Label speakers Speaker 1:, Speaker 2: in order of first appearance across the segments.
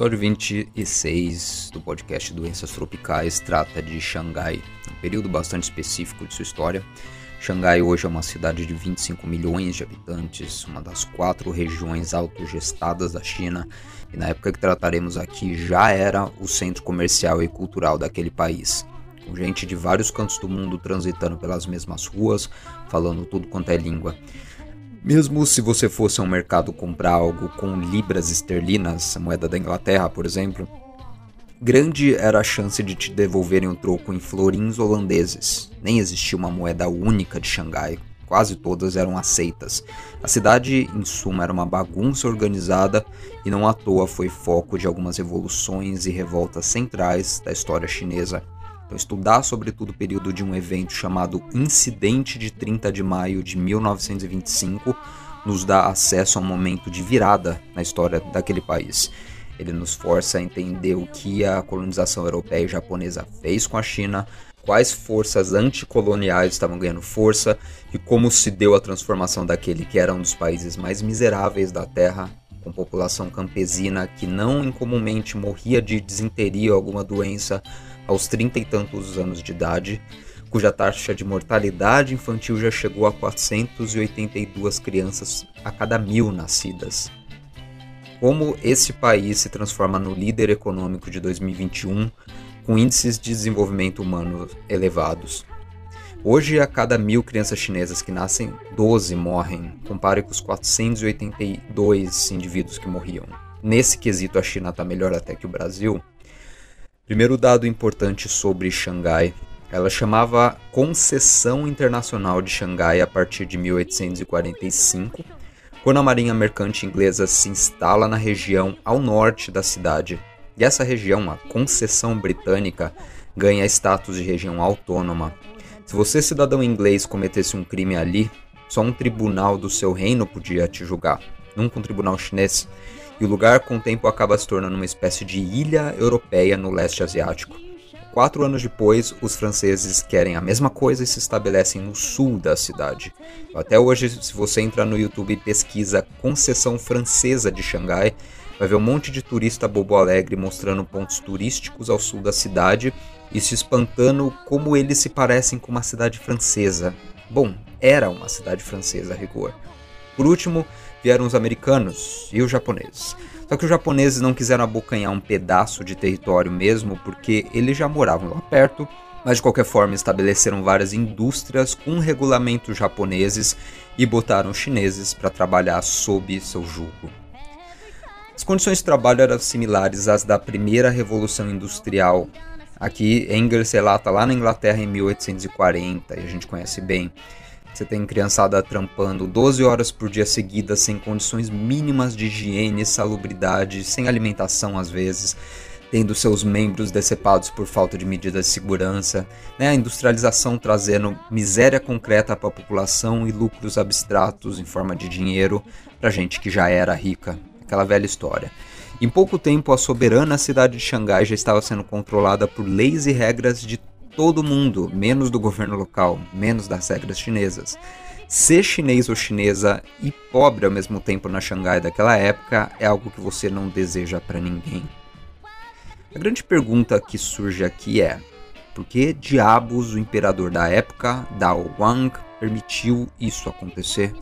Speaker 1: episódio 26 do podcast Doenças Tropicais trata de Xangai, um período bastante específico de sua história. Xangai hoje é uma cidade de 25 milhões de habitantes, uma das quatro regiões autogestadas da China, e na época que trataremos aqui já era o centro comercial e cultural daquele país. Com gente de vários cantos do mundo transitando pelas mesmas ruas, falando tudo quanto é língua. Mesmo se você fosse ao mercado comprar algo com libras esterlinas, a moeda da Inglaterra, por exemplo, grande era a chance de te devolverem o troco em florins holandeses. Nem existia uma moeda única de Xangai, quase todas eram aceitas. A cidade, em suma, era uma bagunça organizada e não à toa foi foco de algumas revoluções e revoltas centrais da história chinesa. Então, estudar sobretudo o período de um evento chamado Incidente de 30 de maio de 1925 nos dá acesso a um momento de virada na história daquele país. Ele nos força a entender o que a colonização europeia e japonesa fez com a China, quais forças anticoloniais estavam ganhando força e como se deu a transformação daquele que era um dos países mais miseráveis da Terra, com população campesina que não incomumente morria de desinteria ou alguma doença aos trinta e tantos anos de idade, cuja taxa de mortalidade infantil já chegou a 482 crianças a cada mil nascidas. Como esse país se transforma no líder econômico de 2021, com índices de desenvolvimento humano elevados. Hoje, a cada mil crianças chinesas que nascem, 12 morrem, compare com os 482 indivíduos que morriam. Nesse quesito, a China está melhor até que o Brasil, Primeiro dado importante sobre Xangai. Ela chamava Concessão Internacional de Xangai a partir de 1845, quando a Marinha Mercante Inglesa se instala na região ao norte da cidade. E essa região, a Concessão Britânica, ganha status de região autônoma. Se você, cidadão inglês, cometesse um crime ali, só um tribunal do seu reino podia te julgar, nunca um tribunal chinês e o lugar com o tempo acaba se tornando uma espécie de ilha europeia no leste asiático. Quatro anos depois, os franceses querem a mesma coisa e se estabelecem no sul da cidade. Até hoje, se você entrar no YouTube e pesquisa Concessão Francesa de Xangai, vai ver um monte de turista bobo alegre mostrando pontos turísticos ao sul da cidade e se espantando como eles se parecem com uma cidade francesa. Bom, era uma cidade francesa a rigor. Por último, vieram os americanos e os japoneses. Só que os japoneses não quiseram abocanhar um pedaço de território mesmo, porque eles já moravam lá perto, mas de qualquer forma estabeleceram várias indústrias com regulamentos japoneses e botaram os chineses para trabalhar sob seu jugo. As condições de trabalho eram similares às da primeira revolução industrial. Aqui Engels relata lá na Inglaterra em 1840, e a gente conhece bem. Você tem criançada trampando 12 horas por dia seguidas, sem condições mínimas de higiene, salubridade, sem alimentação às vezes, tendo seus membros decepados por falta de medidas de segurança, né? a industrialização trazendo miséria concreta para a população e lucros abstratos em forma de dinheiro para gente que já era rica. Aquela velha história. Em pouco tempo, a soberana cidade de Xangai já estava sendo controlada por leis e regras de todo mundo, menos do governo local, menos das regras chinesas. Ser chinês ou chinesa e pobre ao mesmo tempo na Xangai daquela época é algo que você não deseja para ninguém. A grande pergunta que surge aqui é: por que diabos o imperador da época, Dao Wang, permitiu isso acontecer?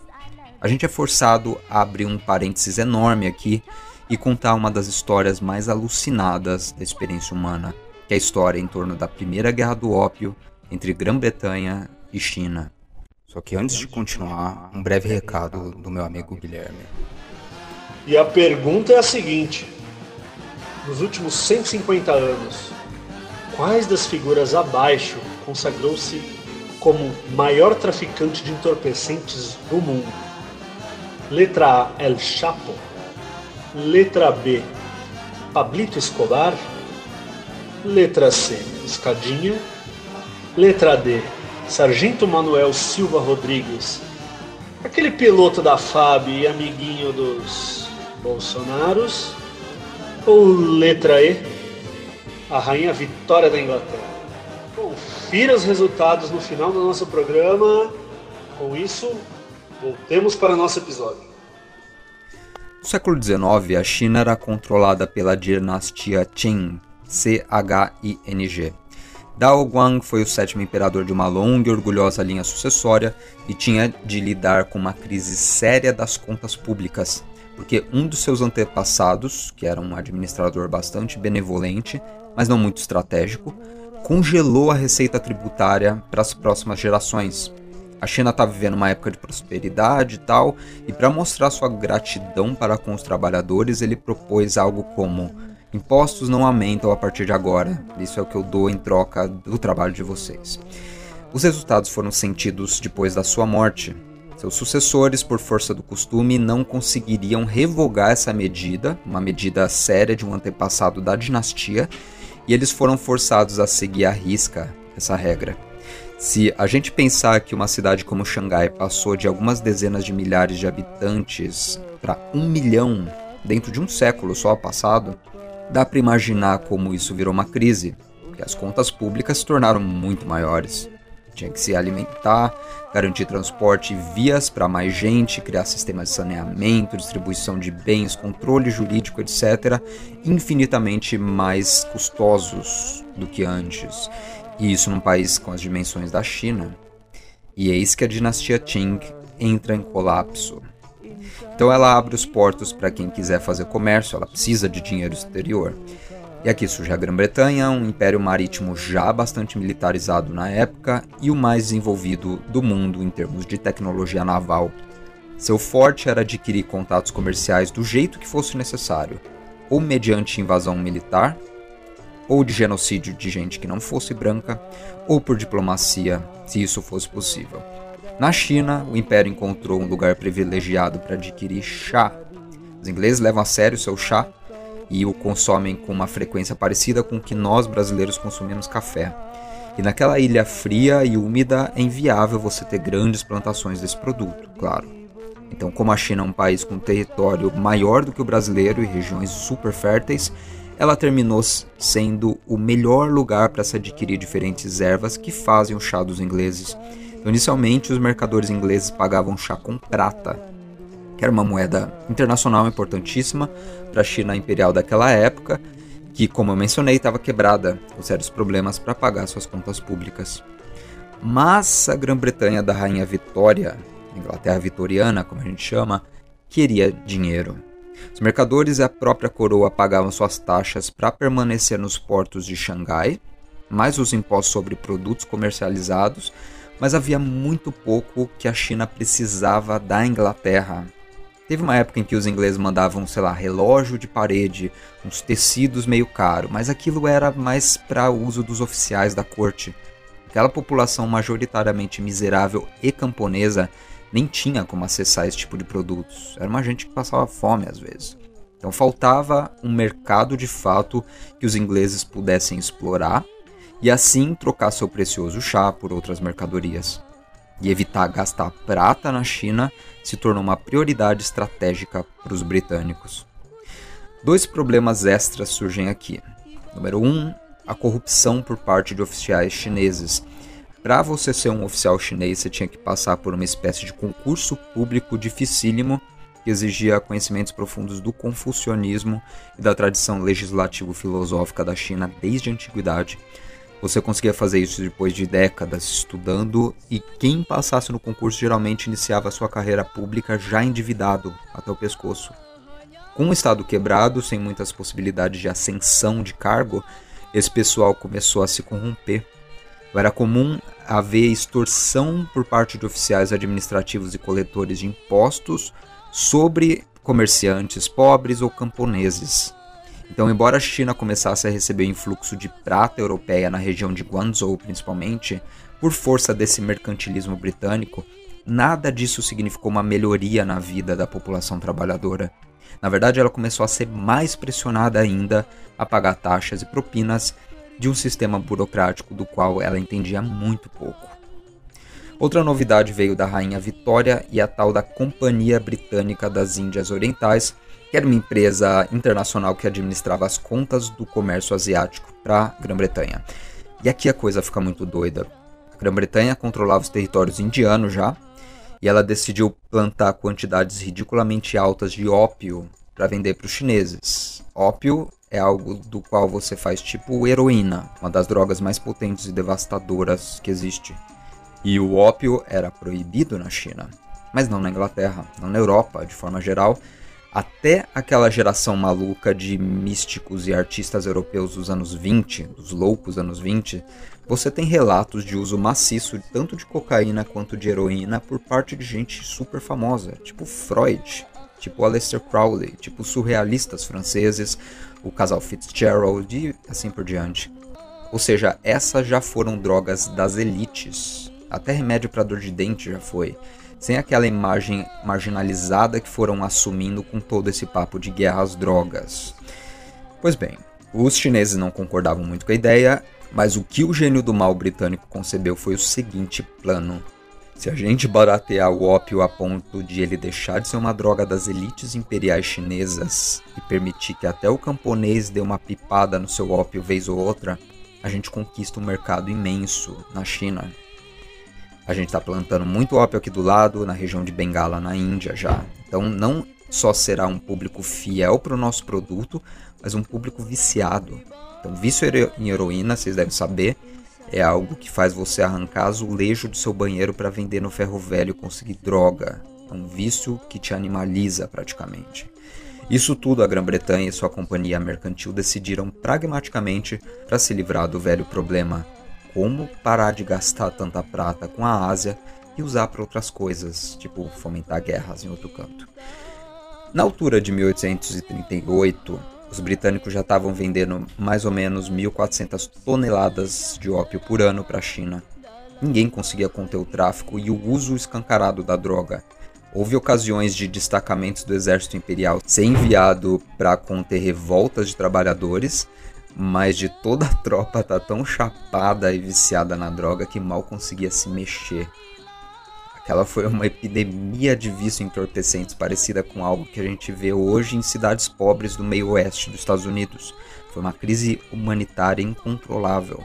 Speaker 1: A gente é forçado a abrir um parênteses enorme aqui e contar uma das histórias mais alucinadas da experiência humana que é a história em torno da Primeira Guerra do Ópio entre Grã-Bretanha e China. Só que antes de continuar, um breve recado do meu amigo Guilherme.
Speaker 2: E a pergunta é a seguinte: nos últimos 150 anos, quais das figuras abaixo consagrou-se como maior traficante de entorpecentes do mundo? Letra A, El Chapo. Letra B, Pablito Escobar. Letra C, Escadinha. Letra D, Sargento Manuel Silva Rodrigues. Aquele piloto da FAB e amiguinho dos Bolsonaros. Ou letra E, a Rainha Vitória da Inglaterra. Confira os resultados no final do nosso programa. Com isso, voltemos para nosso episódio.
Speaker 1: século XIX, a China era controlada pela dinastia Qing, C-H-I-N-G. Dao Guang foi o sétimo imperador de uma longa e orgulhosa linha sucessória e tinha de lidar com uma crise séria das contas públicas, porque um dos seus antepassados, que era um administrador bastante benevolente, mas não muito estratégico, congelou a receita tributária para as próximas gerações. A China está vivendo uma época de prosperidade e tal, e para mostrar sua gratidão para com os trabalhadores, ele propôs algo como Impostos não aumentam a partir de agora. Isso é o que eu dou em troca do trabalho de vocês. Os resultados foram sentidos depois da sua morte. Seus sucessores, por força do costume, não conseguiriam revogar essa medida, uma medida séria de um antepassado da dinastia, e eles foram forçados a seguir à risca essa regra. Se a gente pensar que uma cidade como Xangai passou de algumas dezenas de milhares de habitantes para um milhão dentro de um século só passado, Dá para imaginar como isso virou uma crise, porque as contas públicas se tornaram muito maiores. Tinha que se alimentar, garantir transporte e vias para mais gente, criar sistemas de saneamento, distribuição de bens, controle jurídico, etc., infinitamente mais custosos do que antes. E isso num país com as dimensões da China. E eis que a dinastia Qing entra em colapso. Então ela abre os portos para quem quiser fazer comércio, ela precisa de dinheiro exterior. E aqui surge a Grã-Bretanha, um império marítimo já bastante militarizado na época e o mais desenvolvido do mundo em termos de tecnologia naval. Seu forte era adquirir contatos comerciais do jeito que fosse necessário, ou mediante invasão militar, ou de genocídio de gente que não fosse branca, ou por diplomacia, se isso fosse possível. Na China, o império encontrou um lugar privilegiado para adquirir chá. Os ingleses levam a sério seu chá e o consomem com uma frequência parecida com que nós brasileiros consumimos café. E naquela ilha fria e úmida é inviável você ter grandes plantações desse produto, claro. Então, como a China é um país com território maior do que o brasileiro e regiões super férteis, ela terminou sendo o melhor lugar para se adquirir diferentes ervas que fazem o chá dos ingleses então, inicialmente, os mercadores ingleses pagavam chá com prata, que era uma moeda internacional importantíssima para a China imperial daquela época, que, como eu mencionei, estava quebrada, com sérios problemas para pagar suas contas públicas. Mas a Grã-Bretanha da Rainha Vitória, Inglaterra vitoriana, como a gente chama, queria dinheiro. Os mercadores e a própria coroa pagavam suas taxas para permanecer nos portos de Xangai, mais os impostos sobre produtos comercializados mas havia muito pouco que a China precisava da Inglaterra. Teve uma época em que os ingleses mandavam, sei lá, relógio de parede, uns tecidos meio caro, mas aquilo era mais para uso dos oficiais da corte. Aquela população majoritariamente miserável e camponesa nem tinha como acessar esse tipo de produtos. Era uma gente que passava fome às vezes. Então faltava um mercado de fato que os ingleses pudessem explorar e assim trocar seu precioso chá por outras mercadorias. E evitar gastar prata na China se tornou uma prioridade estratégica para os britânicos. Dois problemas extras surgem aqui. Número 1, um, a corrupção por parte de oficiais chineses. Para você ser um oficial chinês, você tinha que passar por uma espécie de concurso público dificílimo que exigia conhecimentos profundos do confucionismo e da tradição legislativo-filosófica da China desde a antiguidade você conseguia fazer isso depois de décadas estudando e quem passasse no concurso geralmente iniciava sua carreira pública já endividado até o pescoço. Com o estado quebrado, sem muitas possibilidades de ascensão de cargo, esse pessoal começou a se corromper. Era comum haver extorsão por parte de oficiais administrativos e coletores de impostos sobre comerciantes pobres ou camponeses. Então, embora a China começasse a receber influxo de prata europeia na região de Guangzhou, principalmente, por força desse mercantilismo britânico, nada disso significou uma melhoria na vida da população trabalhadora. Na verdade, ela começou a ser mais pressionada ainda a pagar taxas e propinas de um sistema burocrático do qual ela entendia muito pouco. Outra novidade veio da Rainha Vitória e a tal da Companhia Britânica das Índias Orientais, que era uma empresa internacional que administrava as contas do comércio asiático para a Grã-Bretanha. E aqui a coisa fica muito doida. A Grã-Bretanha controlava os territórios indianos já, e ela decidiu plantar quantidades ridiculamente altas de ópio para vender para os chineses. Ópio é algo do qual você faz tipo heroína, uma das drogas mais potentes e devastadoras que existe. E o ópio era proibido na China, mas não na Inglaterra, não na Europa, de forma geral. Até aquela geração maluca de místicos e artistas europeus dos anos 20, dos loucos anos 20, você tem relatos de uso maciço tanto de cocaína quanto de heroína por parte de gente super famosa, tipo Freud, tipo Aleister Crowley, tipo surrealistas franceses, o casal Fitzgerald e assim por diante. Ou seja, essas já foram drogas das elites. Até remédio para dor de dente já foi. Sem aquela imagem marginalizada que foram assumindo com todo esse papo de guerra às drogas. Pois bem, os chineses não concordavam muito com a ideia, mas o que o gênio do mal britânico concebeu foi o seguinte plano: se a gente baratear o ópio a ponto de ele deixar de ser uma droga das elites imperiais chinesas e permitir que até o camponês dê uma pipada no seu ópio vez ou outra, a gente conquista um mercado imenso na China. A gente está plantando muito ópio aqui do lado, na região de Bengala, na Índia já. Então não só será um público fiel para o nosso produto, mas um público viciado. Então, vício em heroína, vocês devem saber, é algo que faz você arrancar azulejo do seu banheiro para vender no ferro velho e conseguir droga. É um vício que te animaliza praticamente. Isso tudo a Grã-Bretanha e sua companhia mercantil decidiram pragmaticamente para se livrar do velho problema: como parar de gastar tanta prata com a Ásia e usar para outras coisas, tipo fomentar guerras em outro canto. Na altura de 1838, os britânicos já estavam vendendo mais ou menos 1.400 toneladas de ópio por ano para a China. Ninguém conseguia conter o tráfico e o uso escancarado da droga. Houve ocasiões de destacamentos do exército imperial ser enviado para conter revoltas de trabalhadores, mas de toda a tropa tá tão chapada e viciada na droga que mal conseguia se mexer. Ela foi uma epidemia de vício entorpecentes parecida com algo que a gente vê hoje em cidades pobres do meio oeste dos Estados Unidos. Foi uma crise humanitária incontrolável.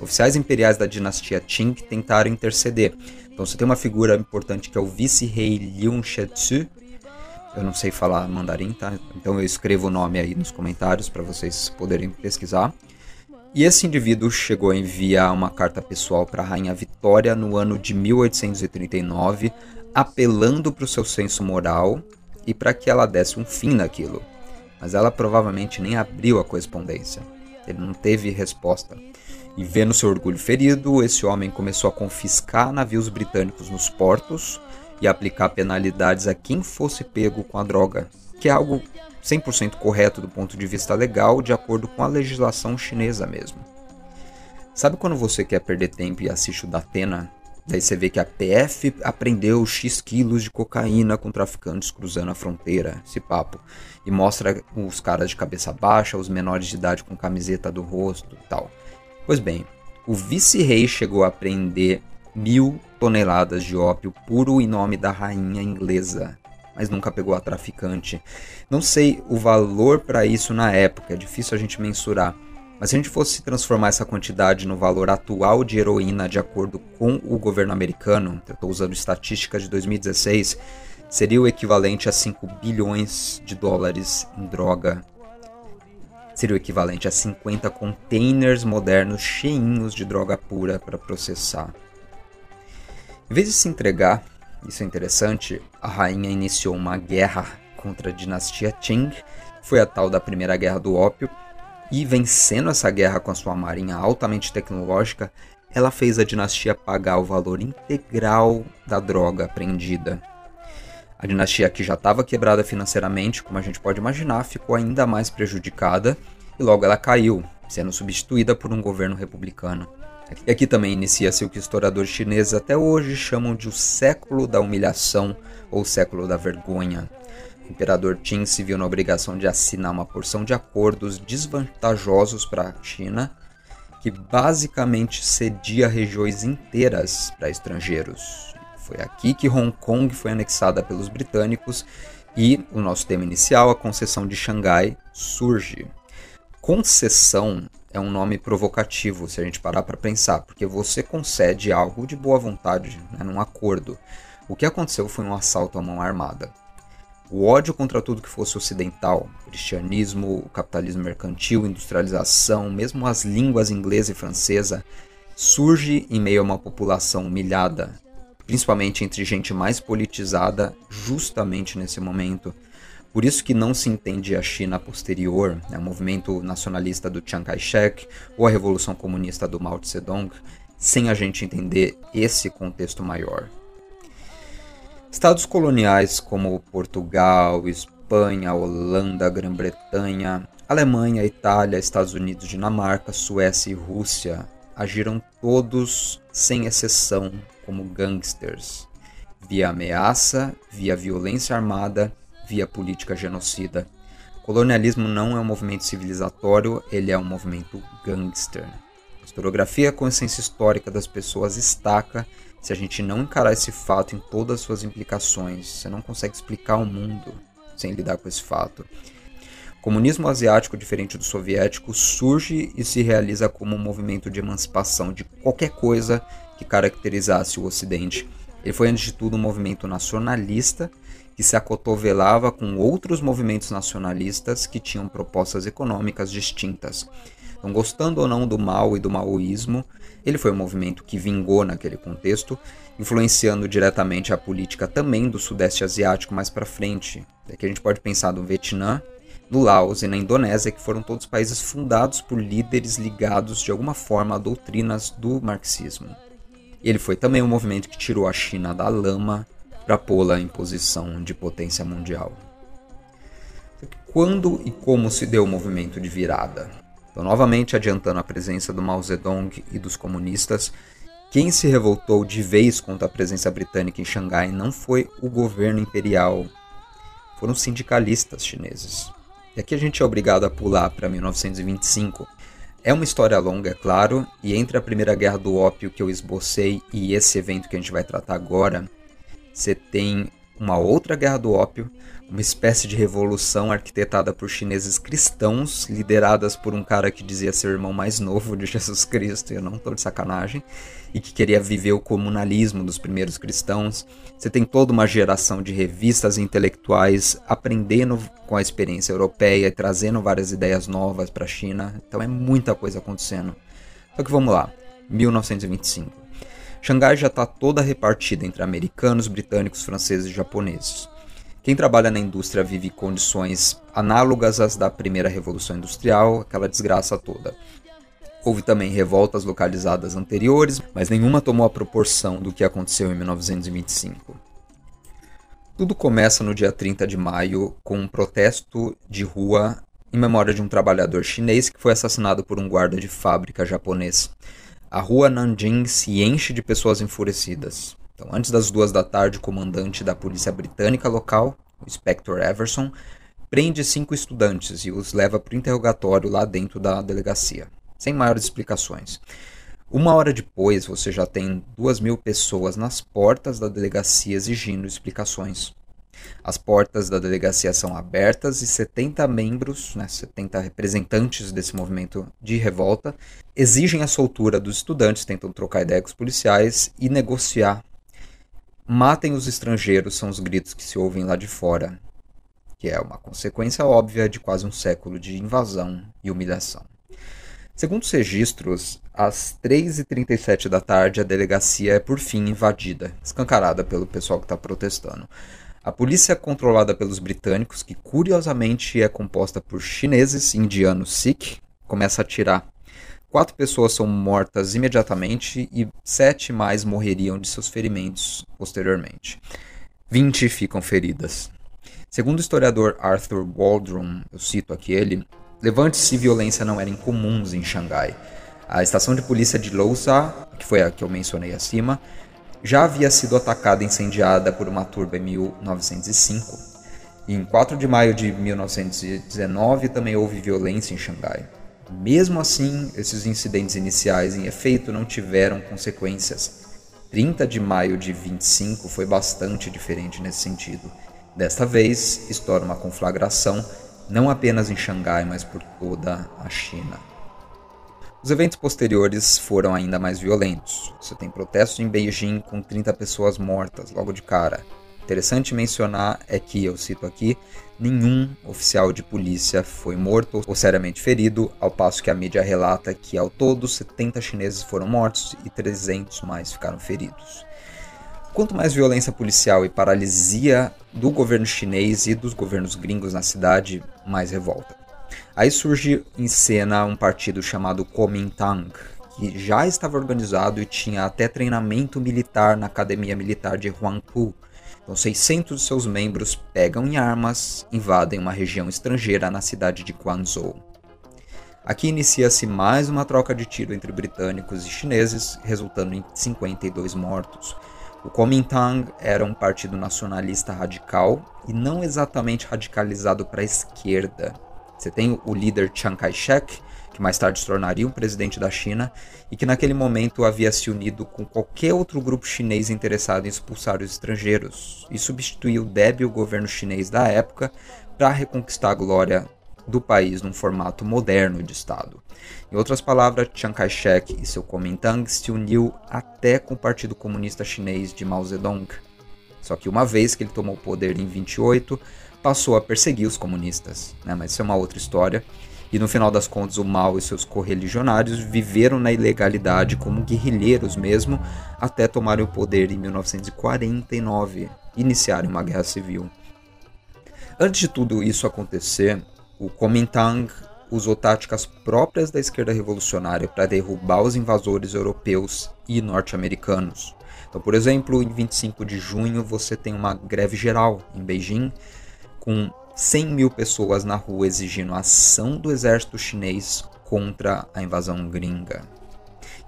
Speaker 1: Oficiais imperiais da dinastia Qing tentaram interceder. Então você tem uma figura importante que é o vice-rei Liu Shetsu. Eu não sei falar mandarim, tá? Então eu escrevo o nome aí nos comentários para vocês poderem pesquisar. E esse indivíduo chegou a enviar uma carta pessoal para a Rainha Vitória no ano de 1839, apelando para o seu senso moral e para que ela desse um fim naquilo. Mas ela provavelmente nem abriu a correspondência. Ele não teve resposta. E vendo seu orgulho ferido, esse homem começou a confiscar navios britânicos nos portos e aplicar penalidades a quem fosse pego com a droga, que é algo 100% correto do ponto de vista legal, de acordo com a legislação chinesa mesmo. Sabe quando você quer perder tempo e assiste o Datena? Daí você vê que a PF apreendeu X quilos de cocaína com traficantes cruzando a fronteira, esse papo. E mostra os caras de cabeça baixa, os menores de idade com camiseta do rosto e tal. Pois bem, o vice-rei chegou a apreender mil toneladas de ópio puro em nome da rainha inglesa mas nunca pegou a traficante. Não sei o valor para isso na época, é difícil a gente mensurar. Mas se a gente fosse transformar essa quantidade no valor atual de heroína de acordo com o governo americano, estou usando estatísticas de 2016, seria o equivalente a 5 bilhões de dólares em droga. Seria o equivalente a 50 containers modernos cheinhos de droga pura para processar. Em vez de se entregar, isso é interessante, a rainha iniciou uma guerra contra a dinastia Qing, foi a tal da Primeira Guerra do Ópio, e vencendo essa guerra com a sua marinha altamente tecnológica, ela fez a dinastia pagar o valor integral da droga apreendida. A dinastia que já estava quebrada financeiramente, como a gente pode imaginar, ficou ainda mais prejudicada e logo ela caiu, sendo substituída por um governo republicano. E aqui também inicia-se o que historiadores chineses até hoje chamam de o século da humilhação ou século da vergonha. O imperador Qin se viu na obrigação de assinar uma porção de acordos desvantajosos para a China, que basicamente cedia regiões inteiras para estrangeiros. Foi aqui que Hong Kong foi anexada pelos britânicos e o nosso tema inicial, a concessão de Xangai, surge. Concessão é um nome provocativo se a gente parar para pensar, porque você concede algo de boa vontade, né, num acordo. O que aconteceu foi um assalto à mão armada. O ódio contra tudo que fosse ocidental, cristianismo, capitalismo mercantil, industrialização, mesmo as línguas inglesa e francesa, surge em meio a uma população humilhada, principalmente entre gente mais politizada, justamente nesse momento. Por isso que não se entende a China posterior, né, o movimento nacionalista do Chiang Kai-shek ou a revolução comunista do Mao Tse-tung, sem a gente entender esse contexto maior. Estados coloniais como Portugal, Espanha, Holanda, Grã-Bretanha, Alemanha, Itália, Estados Unidos, Dinamarca, Suécia e Rússia agiram todos, sem exceção, como gangsters, via ameaça, via violência armada, via política genocida. O colonialismo não é um movimento civilizatório, ele é um movimento gangster. A historiografia, a consciência histórica das pessoas estaca se a gente não encarar esse fato em todas as suas implicações, você não consegue explicar o mundo sem lidar com esse fato. O comunismo asiático, diferente do soviético, surge e se realiza como um movimento de emancipação de qualquer coisa que caracterizasse o Ocidente. Ele foi, antes de tudo, um movimento nacionalista que se acotovelava com outros movimentos nacionalistas que tinham propostas econômicas distintas. Então, gostando ou não do mal e do maoísmo, ele foi um movimento que vingou naquele contexto, influenciando diretamente a política também do Sudeste Asiático mais para frente. Aqui a gente pode pensar no Vietnã, no Laos e na Indonésia, que foram todos países fundados por líderes ligados de alguma forma a doutrinas do marxismo. Ele foi também um movimento que tirou a China da lama para pô-la em posição de potência mundial. Quando e como se deu o movimento de virada? Então, novamente adiantando a presença do Mao Zedong e dos comunistas, quem se revoltou de vez contra a presença britânica em Xangai não foi o governo imperial, foram sindicalistas chineses. E aqui a gente é obrigado a pular para 1925. É uma história longa, é claro, e entre a Primeira Guerra do Ópio que eu esbocei e esse evento que a gente vai tratar agora, você tem uma outra Guerra do Ópio, uma espécie de revolução arquitetada por chineses cristãos, lideradas por um cara que dizia ser o irmão mais novo de Jesus Cristo, e eu não estou de sacanagem, e que queria viver o comunalismo dos primeiros cristãos. Você tem toda uma geração de revistas intelectuais aprendendo com a experiência europeia e trazendo várias ideias novas para a China. Então é muita coisa acontecendo. Só que vamos lá, 1925. Xangai já está toda repartida entre americanos, britânicos, franceses e japoneses. Quem trabalha na indústria vive condições análogas às da primeira revolução industrial, aquela desgraça toda. Houve também revoltas localizadas anteriores, mas nenhuma tomou a proporção do que aconteceu em 1925. Tudo começa no dia 30 de maio com um protesto de rua em memória de um trabalhador chinês que foi assassinado por um guarda de fábrica japonês. A rua Nanjing se enche de pessoas enfurecidas. Então, antes das duas da tarde, o comandante da polícia britânica local, o Inspector Everson, prende cinco estudantes e os leva para o interrogatório lá dentro da delegacia, sem maiores explicações. Uma hora depois, você já tem duas mil pessoas nas portas da delegacia exigindo explicações. As portas da delegacia são abertas e 70 membros, né, 70 representantes desse movimento de revolta, exigem a soltura dos estudantes, tentam trocar ideia com os policiais e negociar Matem os estrangeiros são os gritos que se ouvem lá de fora, que é uma consequência óbvia de quase um século de invasão e humilhação. Segundo os registros, às 3h37 da tarde a delegacia é por fim invadida, escancarada pelo pessoal que está protestando. A polícia controlada pelos britânicos, que curiosamente é composta por chineses, indianos, sikh, começa a atirar Quatro pessoas são mortas imediatamente e sete mais morreriam de seus ferimentos posteriormente. Vinte ficam feridas. Segundo o historiador Arthur Waldron, eu cito aqui ele, levantes e violência não eram comuns em Xangai. A estação de polícia de Lhasa, que foi a que eu mencionei acima, já havia sido atacada e incendiada por uma turba em 1905. E em 4 de maio de 1919 também houve violência em Xangai. Mesmo assim, esses incidentes iniciais em efeito não tiveram consequências. 30 de maio de 25 foi bastante diferente nesse sentido. Desta vez, estoura uma conflagração, não apenas em Xangai, mas por toda a China. Os eventos posteriores foram ainda mais violentos. Você tem protestos em Beijing com 30 pessoas mortas logo de cara. Interessante mencionar é que, eu cito aqui, nenhum oficial de polícia foi morto ou seriamente ferido, ao passo que a mídia relata que ao todo 70 chineses foram mortos e 300 mais ficaram feridos. Quanto mais violência policial e paralisia do governo chinês e dos governos gringos na cidade, mais revolta. Aí surge em cena um partido chamado Kuomintang, que já estava organizado e tinha até treinamento militar na academia militar de Huangpu, então, 600 de seus membros pegam em armas, invadem uma região estrangeira na cidade de Guangzhou. Aqui inicia-se mais uma troca de tiro entre britânicos e chineses, resultando em 52 mortos. O Kuomintang era um partido nacionalista radical e não exatamente radicalizado para a esquerda. Você tem o líder Chiang Kai-shek, que mais tarde se tornaria o presidente da China, e que naquele momento havia se unido com qualquer outro grupo chinês interessado em expulsar os estrangeiros, e substituiu o débil governo chinês da época para reconquistar a glória do país num formato moderno de Estado. Em outras palavras, Chiang Kai-shek e seu Kuomintang se uniu até com o Partido Comunista Chinês de Mao Zedong. Só que uma vez que ele tomou o poder em 28, passou a perseguir os comunistas, né? mas isso é uma outra história. E no final das contas, o Mao e seus correligionários viveram na ilegalidade como guerrilheiros mesmo, até tomarem o poder em 1949 e iniciarem uma guerra civil. Antes de tudo isso acontecer, o Kuomintang usou táticas próprias da esquerda revolucionária para derrubar os invasores europeus e norte-americanos. Então, por exemplo, em 25 de junho você tem uma greve geral em Beijing com 100 mil pessoas na rua exigindo a ação do exército chinês contra a invasão gringa.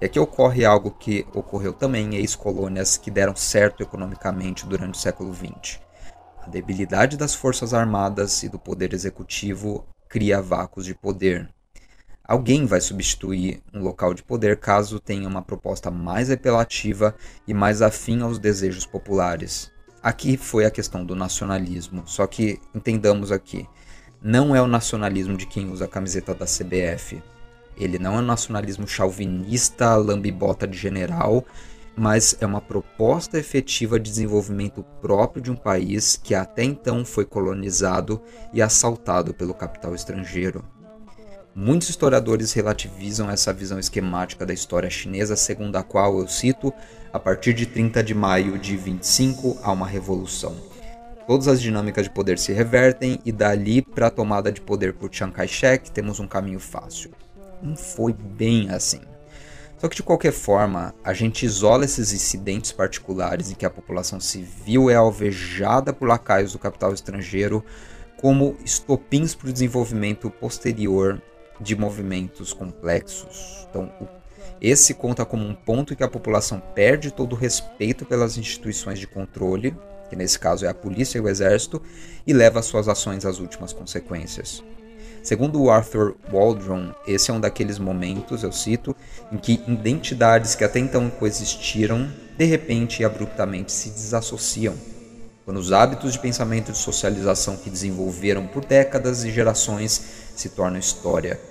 Speaker 1: E aqui ocorre algo que ocorreu também em ex-colônias que deram certo economicamente durante o século XX. A debilidade das forças armadas e do poder executivo cria vácuos de poder. Alguém vai substituir um local de poder caso tenha uma proposta mais apelativa e mais afim aos desejos populares. Aqui foi a questão do nacionalismo, só que entendamos aqui, não é o nacionalismo de quem usa a camiseta da CBF. Ele não é um nacionalismo chauvinista, lambibota de general, mas é uma proposta efetiva de desenvolvimento próprio de um país que até então foi colonizado e assaltado pelo capital estrangeiro. Muitos historiadores relativizam essa visão esquemática da história chinesa, segundo a qual, eu cito, a partir de 30 de maio de 25 há uma revolução. Todas as dinâmicas de poder se revertem e dali para a tomada de poder por Chiang Kai-shek temos um caminho fácil. Não foi bem assim. Só que de qualquer forma, a gente isola esses incidentes particulares em que a população civil é alvejada por lacaios do capital estrangeiro como estopins para o desenvolvimento posterior de movimentos complexos. Então, esse conta como um ponto em que a população perde todo o respeito pelas instituições de controle, que nesse caso é a polícia e o exército, e leva suas ações às últimas consequências. Segundo Arthur Waldron, esse é um daqueles momentos, eu cito, em que identidades que até então coexistiram, de repente e abruptamente se desassociam quando os hábitos de pensamento e de socialização que desenvolveram por décadas e gerações se tornam história.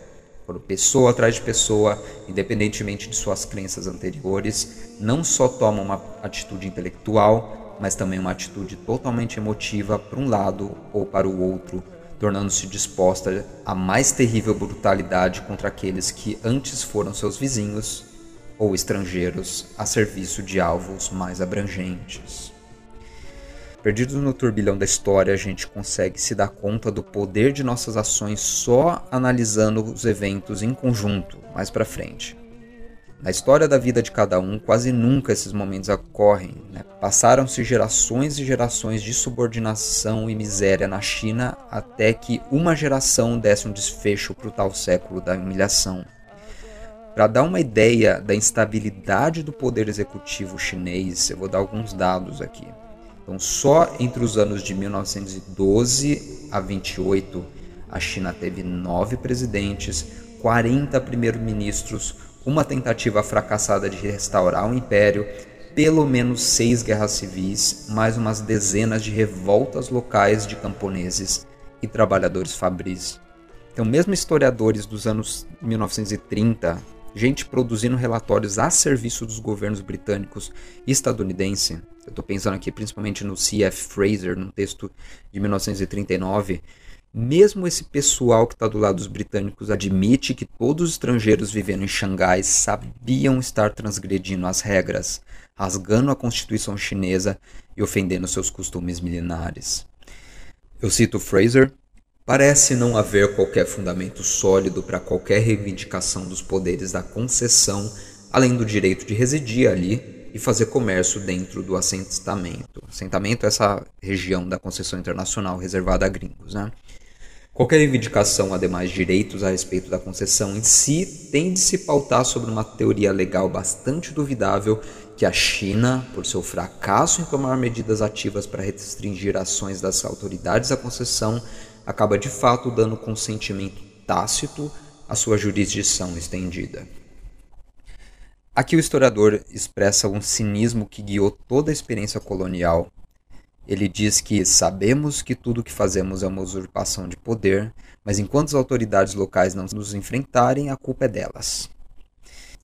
Speaker 1: Quando pessoa atrás de pessoa, independentemente de suas crenças anteriores, não só toma uma atitude intelectual, mas também uma atitude totalmente emotiva para um lado ou para o outro, tornando-se disposta à mais terrível brutalidade contra aqueles que antes foram seus vizinhos ou estrangeiros a serviço de alvos mais abrangentes. Perdidos no turbilhão da história, a gente consegue se dar conta do poder de nossas ações só analisando os eventos em conjunto, mais para frente. Na história da vida de cada um, quase nunca esses momentos ocorrem. Né? Passaram-se gerações e gerações de subordinação e miséria na China até que uma geração desse um desfecho para o tal século da humilhação. Para dar uma ideia da instabilidade do poder executivo chinês, eu vou dar alguns dados aqui. Então, só entre os anos de 1912 a 28, a China teve nove presidentes, 40 primeiros-ministros, uma tentativa fracassada de restaurar o império, pelo menos seis guerras civis, mais umas dezenas de revoltas locais de camponeses e trabalhadores fabris. Então, mesmo historiadores dos anos 1930 gente produzindo relatórios a serviço dos governos britânicos e estadunidense. Eu estou pensando aqui principalmente no C.F. Fraser, num texto de 1939. Mesmo esse pessoal que está do lado dos britânicos admite que todos os estrangeiros vivendo em Xangai sabiam estar transgredindo as regras, rasgando a Constituição chinesa e ofendendo seus costumes milenares. Eu cito Fraser Parece não haver qualquer fundamento sólido para qualquer reivindicação dos poderes da concessão, além do direito de residir ali e fazer comércio dentro do assentamento. Assentamento é essa região da concessão internacional reservada a gringos. Né? Qualquer reivindicação, ademais de direitos a respeito da concessão em si, tem de se pautar sobre uma teoria legal bastante duvidável que a China, por seu fracasso em tomar medidas ativas para restringir ações das autoridades da concessão, acaba de fato dando consentimento tácito à sua jurisdição estendida. Aqui o historiador expressa um cinismo que guiou toda a experiência colonial. Ele diz que sabemos que tudo o que fazemos é uma usurpação de poder, mas enquanto as autoridades locais não nos enfrentarem, a culpa é delas.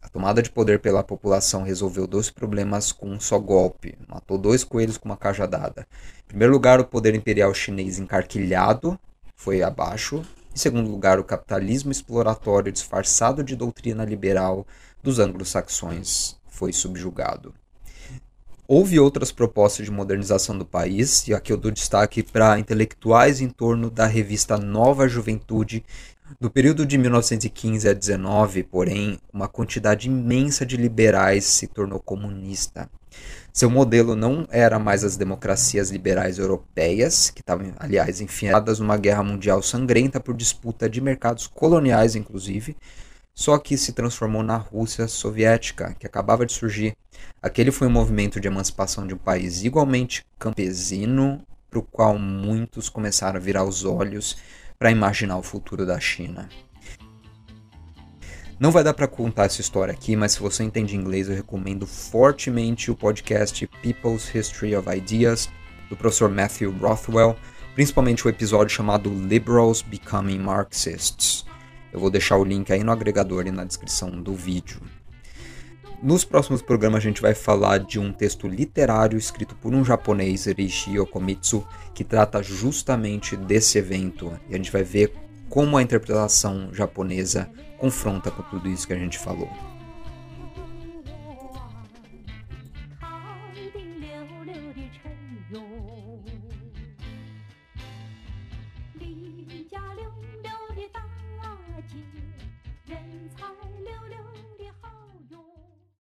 Speaker 1: A tomada de poder pela população resolveu dois problemas com um só golpe, matou dois coelhos com uma cajadada. Em primeiro lugar, o poder imperial chinês encarquilhado foi abaixo. Em segundo lugar, o capitalismo exploratório disfarçado de doutrina liberal dos anglo-saxões foi subjugado. Houve outras propostas de modernização do país, e aqui eu dou destaque para intelectuais em torno da revista Nova Juventude. No período de 1915 a 19, porém, uma quantidade imensa de liberais se tornou comunista. Seu modelo não era mais as democracias liberais europeias, que estavam, aliás, enfiadas numa guerra mundial sangrenta por disputa de mercados coloniais, inclusive, só que se transformou na Rússia soviética, que acabava de surgir. Aquele foi um movimento de emancipação de um país igualmente campesino, para o qual muitos começaram a virar os olhos para imaginar o futuro da China. Não vai dar para contar essa história aqui, mas se você entende inglês, eu recomendo fortemente o podcast People's History of Ideas, do professor Matthew Rothwell, principalmente o episódio chamado Liberals Becoming Marxists. Eu vou deixar o link aí no agregador e na descrição do vídeo. Nos próximos programas a gente vai falar de um texto literário escrito por um japonês, Rishi Yokomitsu, que trata justamente desse evento. E a gente vai ver como a interpretação japonesa confronta com tudo isso que a gente falou.